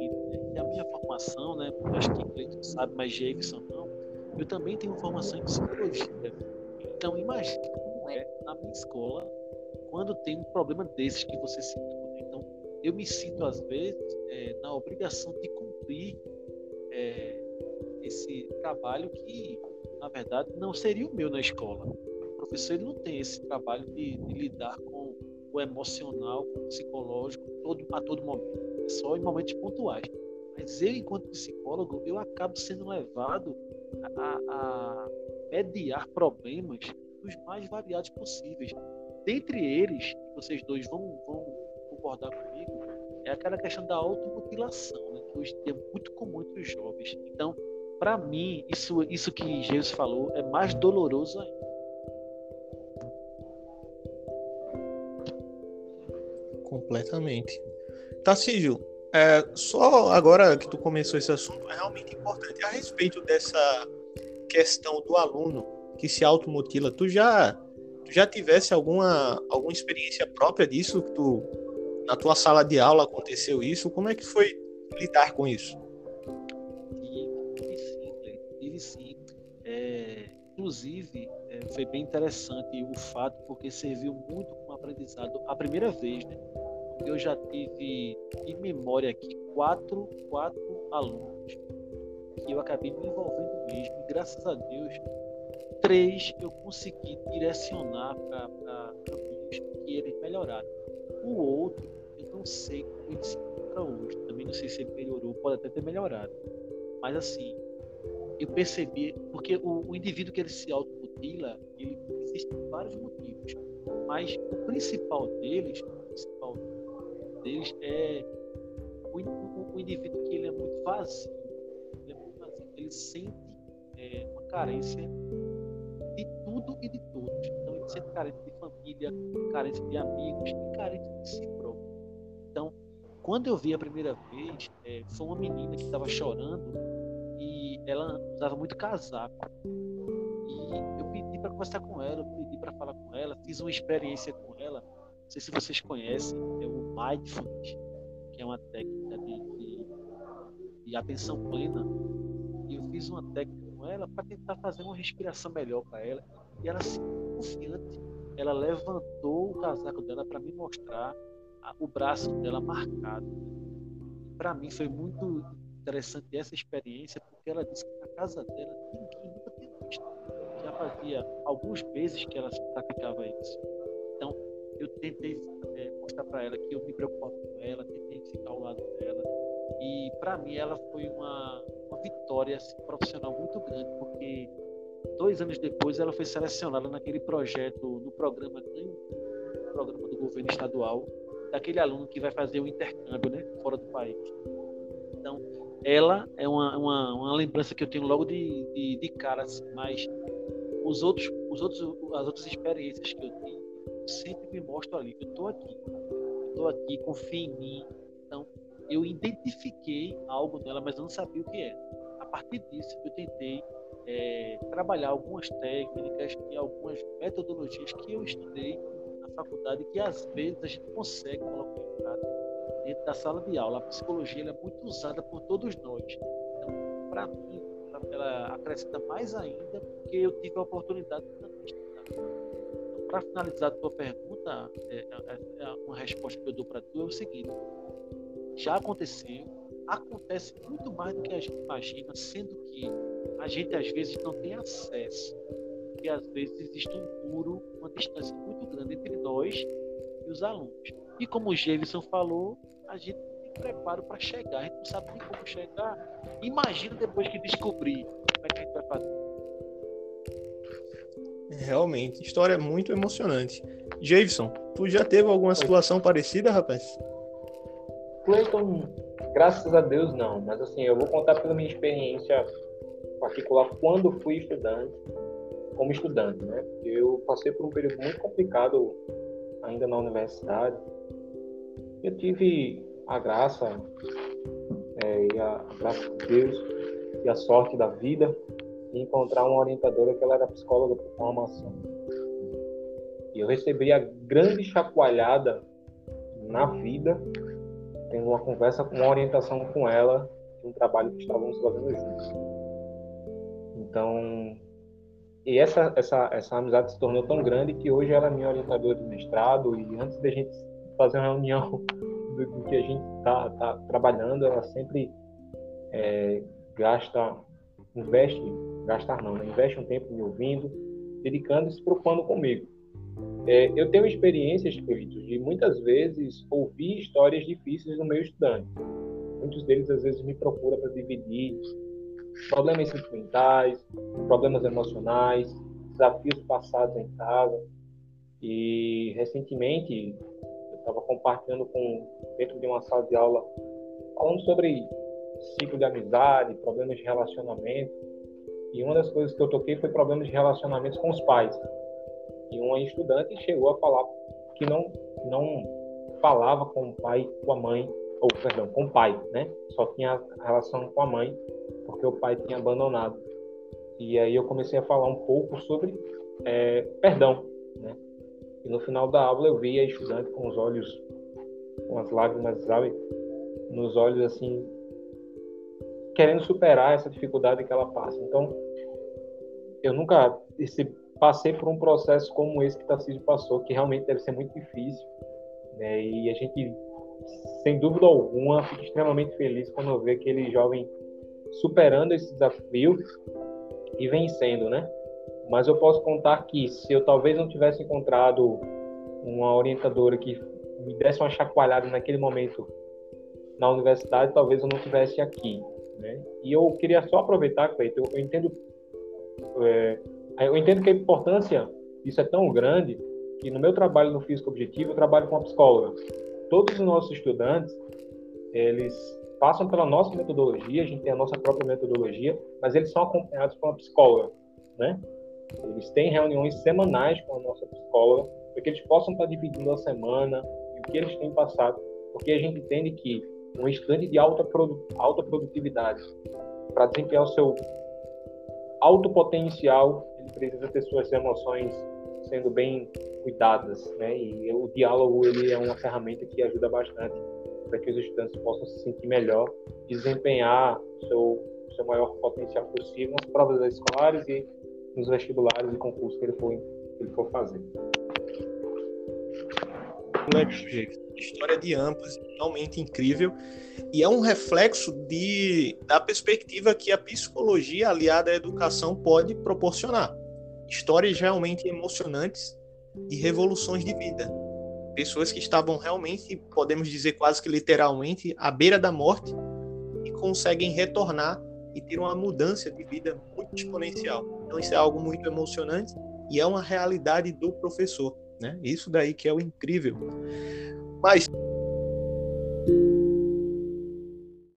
E, a minha formação, né, acho que Cleiton sabe, mas Jackson não, eu também tenho formação em psicologia. Então, imagine como é na minha escola quando tem um problema desses que você citou. Né? Então, eu me sinto, às vezes, é, na obrigação de cumprir é, esse trabalho que, na verdade, não seria o meu na escola. O professor ele não tem esse trabalho de, de lidar com o emocional, com o psicológico todo, a todo momento. É só em momentos pontuais. Mas eu, enquanto psicólogo, eu acabo sendo levado a, a mediar problemas dos mais variados possíveis. Dentre eles, vocês dois vão, vão concordar comigo, é aquela questão da automutilação, né, que hoje é muito comum entre os jovens. Então, para mim, isso, isso que Jesus falou é mais doloroso ainda. Completamente. Tarcísio, é, só agora que tu começou esse assunto, é realmente importante. A respeito dessa questão do aluno que se automutila, tu já, tu já tivesse alguma, alguma experiência própria disso? Tu, na tua sala de aula aconteceu isso? Como é que foi lidar com isso? Sim, sim. É, inclusive, é, foi bem interessante o fato, porque serviu muito como aprendizado a primeira vez, né? Eu já tive em memória aqui quatro, quatro alunos que eu acabei me envolvendo mesmo. E graças a Deus, três eu consegui direcionar para caminhos que eles melhoraram. O outro, eu não sei como ele se encontra hoje. Também não sei se ele melhorou, pode até ter melhorado. Mas assim, eu percebi, porque o, o indivíduo que ele se automutila, ele existem vários motivos. Mas o principal deles, o principal deles é o, o, indivíduo que ele é muito vazio. Ele, é muito vazio. ele sente é, uma carência de tudo e de todos. Então ele sente carência de família, carência de amigos e carência de si próprio. Então, quando eu vi a primeira vez, é, foi uma menina que estava chorando e ela usava muito casaco. E eu pedi para conversar com ela, eu pedi para falar com ela, fiz uma experiência com ela não sei se vocês conhecem, é o Mindfulness, que é uma técnica de, de, de atenção plena. E eu fiz uma técnica com ela para tentar fazer uma respiração melhor para ela. E ela, assim, confiante, ela levantou o casaco dela para me mostrar a, o braço dela marcado. Para mim foi muito interessante essa experiência, porque ela disse que na casa dela ninguém nunca tinha visto. Já fazia alguns meses que ela praticava isso eu tentei é, mostrar para ela que eu me preocupava com ela, tentei ficar ao lado dela. E para mim ela foi uma, uma vitória assim, profissional muito grande, porque dois anos depois ela foi selecionada naquele projeto, no programa, no programa do governo estadual, daquele aluno que vai fazer o intercâmbio né, fora do país. Então, ela é uma, uma, uma lembrança que eu tenho logo de, de, de cara, assim, mas os outros, os outros, as outras experiências que eu tive sempre me mostro ali, eu estou aqui, eu estou aqui, confia em mim. Então, eu identifiquei algo nela, mas eu não sabia o que era. A partir disso, eu tentei é, trabalhar algumas técnicas e algumas metodologias que eu estudei na faculdade que às vezes a gente consegue colocar em prática dentro da sala de aula. A psicologia é muito usada por todos nós. Então, para mim, ela, acrescenta mais ainda porque eu tive a oportunidade de para finalizar a tua pergunta, é, é, é, uma resposta que eu dou para tu é o seguinte: já aconteceu, acontece muito mais do que a gente imagina, sendo que a gente às vezes não tem acesso, porque às vezes existe um muro, uma distância muito grande entre nós e os alunos. E como o Jevison falou, a gente tem preparo para chegar, a gente não sabe nem como chegar. Imagina depois que descobrir como é que a gente vai fazer. Realmente, história muito emocionante. Jason, tu já teve alguma situação parecida, rapaz? Clayton, graças a Deus não, mas assim, eu vou contar pela minha experiência particular quando fui estudante, como estudante, né? Eu passei por um período muito complicado ainda na universidade. Eu tive a graça, é, e a, a graça de Deus e a sorte da vida e encontrar uma orientadora que ela era psicóloga por formação. E eu recebi a grande chacoalhada na vida, tendo uma conversa, uma orientação com ela de um trabalho que estávamos fazendo juntos. Então, e essa, essa, essa amizade se tornou tão grande que hoje ela é minha orientadora de mestrado e antes da gente fazer uma reunião do, do que a gente está tá trabalhando, ela sempre é, gasta, investe, gastar não, né? investe um tempo me ouvindo, dedicando e se preocupando comigo. É, eu tenho experiências, Cleiton, de muitas vezes ouvir histórias difíceis no meio estudante. Muitos deles às vezes me procuram para dividir problemas sentimentais, problemas emocionais, desafios passados em casa. E recentemente eu estava compartilhando com dentro de uma sala de aula falando sobre ciclo de amizade, problemas de relacionamento. E uma das coisas que eu toquei foi problemas de relacionamentos com os pais. E uma estudante chegou a falar que não não falava com o pai, com a mãe, ou perdão, com o pai, né? Só tinha relação com a mãe porque o pai tinha abandonado. E aí eu comecei a falar um pouco sobre é, perdão, né? E no final da aula eu vi a estudante com os olhos, com as lágrimas, sabe, nos olhos assim, querendo superar essa dificuldade que ela passa. Então, eu nunca esse, passei por um processo como esse que Tarcísio passou, que realmente deve ser muito difícil, né? E a gente, sem dúvida alguma, fica extremamente feliz quando vê aquele jovem superando esse desafio e vencendo, né? Mas eu posso contar que se eu talvez não tivesse encontrado uma orientadora que me desse uma chacoalhada naquele momento na universidade, talvez eu não tivesse aqui, né? E eu queria só aproveitar, Cleiton, eu, eu entendo é, eu entendo que a importância disso é tão grande que no meu trabalho no físico objetivo eu trabalho com a psicóloga. Todos os nossos estudantes eles passam pela nossa metodologia, a gente tem a nossa própria metodologia, mas eles são acompanhados por uma psicóloga, né? Eles têm reuniões semanais com a nossa psicóloga, para que eles possam estar dividindo a semana e o que eles têm passado, porque a gente entende que um estudante de alta, produ alta produtividade, para desempenhar o seu alto potencial, ele precisa ter suas emoções sendo bem cuidadas, né? E o diálogo ele é uma ferramenta que ajuda bastante para que os estudantes possam se sentir melhor, desempenhar seu, seu maior potencial possível nas provas escolares e nos vestibulares e concursos que ele for, que ele for fazer. História de ambos, realmente incrível. E é um reflexo de, da perspectiva que a psicologia aliada à educação pode proporcionar. Histórias realmente emocionantes de revoluções de vida pessoas que estavam realmente, podemos dizer quase que literalmente, à beira da morte e conseguem retornar e ter uma mudança de vida muito exponencial. Então isso é algo muito emocionante e é uma realidade do professor, né? Isso daí que é o incrível. Mas